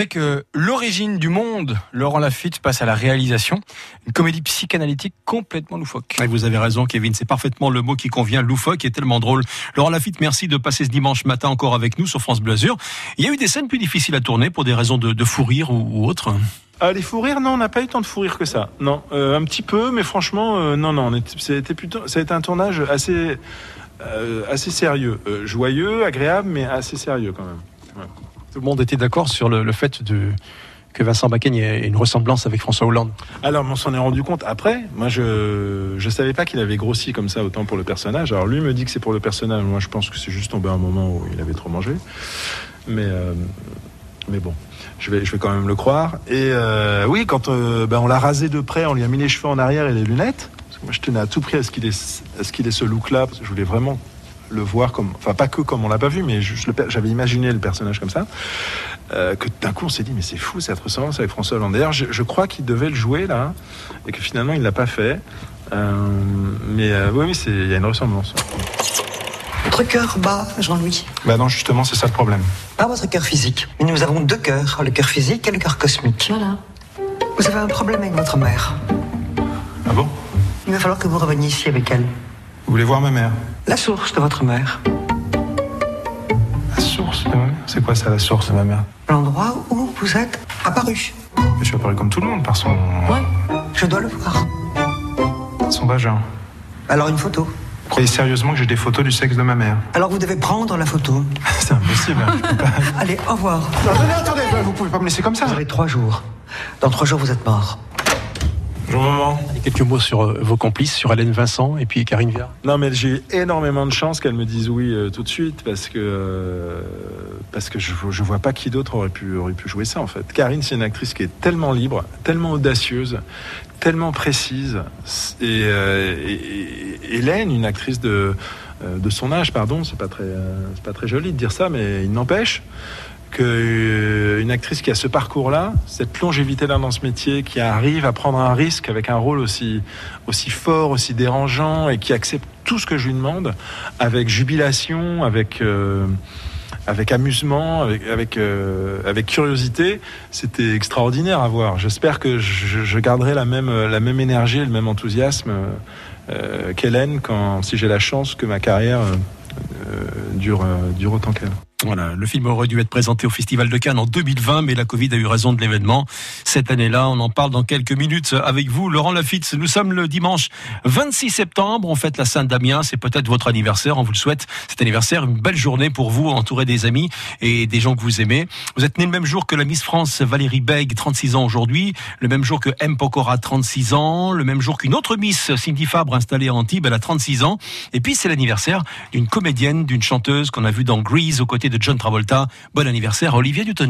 Avec euh, l'origine du monde, Laurent Lafitte passe à la réalisation. Une comédie psychanalytique complètement loufoque. Et vous avez raison, Kevin. C'est parfaitement le mot qui convient. Loufoque est tellement drôle. Laurent Lafitte, merci de passer ce dimanche matin encore avec nous sur France Bleu Azur. Il y a eu des scènes plus difficiles à tourner pour des raisons de, de fou rire ou, ou autre. Ah, les fous rires, non, on n'a pas eu tant de fou rire que ça. Non, euh, un petit peu, mais franchement, euh, non, non, on était- ça a été plutôt, ça a été un tournage assez, euh, assez sérieux, Euh, joyeux, agréable, mais assez sérieux quand même. Tout le monde était d'accord sur le, fait de, que Vincent Bakken ait une ressemblance avec François Hollande. Alors, on s'en est rendu compte après. Moi, je je savais pas qu'il avait grossi comme ça autant pour le personnage. Alors, lui me dit que c'est pour le personnage. Moi, je pense que c'est juste tombé un moment où il avait trop mangé. Mais euh, mais bon, je vais je vais quand même le croire. Et euh, oui, quand euh, ben, on l'a rasé de près, on lui a mis les cheveux en arrière et les lunettes. Moi, je tenais à tout prix à ce qu'il ait ce qu'il ait ce look-là parce que je voulais vraiment le voir comme, enfin pas que comme on l'a pas vu, mais j'avais imaginé le personnage comme ça. Euh, que d'un coup on s'est dit mais c'est fou cette ressemblance avec François Hollande. D'ailleurs je, je crois qu'il devait le jouer là et que finalement il l'a pas fait. Euh, mais euh, oui, oui, il y a une ressemblance. Votre cœur bat, Jean-Louis. Bah non justement c'est ça le problème. Pas votre cœur physique. Mais nous avons deux cœurs, le cœur physique et le cœur cosmique. Voilà. Vous avez un problème avec votre mère. Ah bon? Il va falloir que vous reveniez ici avec elle. Vous voulez voir ma mère La source de votre mère. La source de ma mère? C'est quoi ça la source de ma mère? L'endroit où vous êtes apparu. Je suis apparu comme tout le monde par son Ouais. Je dois le voir. son vagin. Alors une photo. Croyez sérieusement que j'ai des photos du sexe de ma mère? Alors vous devez prendre la photo. C'est impossible. Allez, au revoir. attendez, attendez, vous pouvez pas me laisser comme ça. Vous avez trois jours. Dans trois jours, vous êtes mort. Bonjour maman. Quelques mots sur euh, vos complices, sur Hélène Vincent et puis Karine Viard. Non, mais j'ai eu énormément de chance qu'elle me dise oui euh, tout de suite parce que euh, parce que je, je vois pas qui d'autre aurait pu aurait pu jouer ça en fait. Karine, c'est une actrice qui est tellement libre, tellement audacieuse, tellement précise. Et, euh, et- et- Hélène, une actrice de de son âge, pardon, c'est pas très euh, c'est pas très joli de dire ça, mais il n'empêche que euh, une actrice qui a ce parcours-là, cette longévité-là dans ce métier, qui arrive à prendre un risque avec un rôle aussi fort, aussi dérangeant et qui accepte tout ce que je lui demande avec jubilation, avec euh, avec amusement, avec euh, avec curiosité, c'était extraordinaire à voir. J'espère que je, garderai la même la même énergie, et le même enthousiasme euh, qu'Hélène si j'ai la chance que ma carrière dure dure autant qu'elle. Voilà, le film aurait dû être présenté au Festival de Cannes en 2020, mais la Covid a eu raison de l'événement. Cette année-là, on en parle dans quelques minutes avec vous, Laurent Lafitte. Nous sommes le dimanche 26 septembre, on fête la Saint-Damien, c'est peut-être votre anniversaire, on vous le souhaite. Cet anniversaire, une belle journée pour vous, entouré des amis et des gens que vous aimez. Vous êtes né le même jour que la Miss France Valérie Beg, 36 ans aujourd'hui, le même jour que M. Pokora, 36 ans, le même jour qu'une autre Miss, Cindy Fabre, installée à Antibes, elle a 36 ans. Et puis c'est l'anniversaire d'une comédienne, d'une chanteuse qu'on a vue dans Grease aux côtés de John Travolta. Bon anniversaire, Olivia Newton.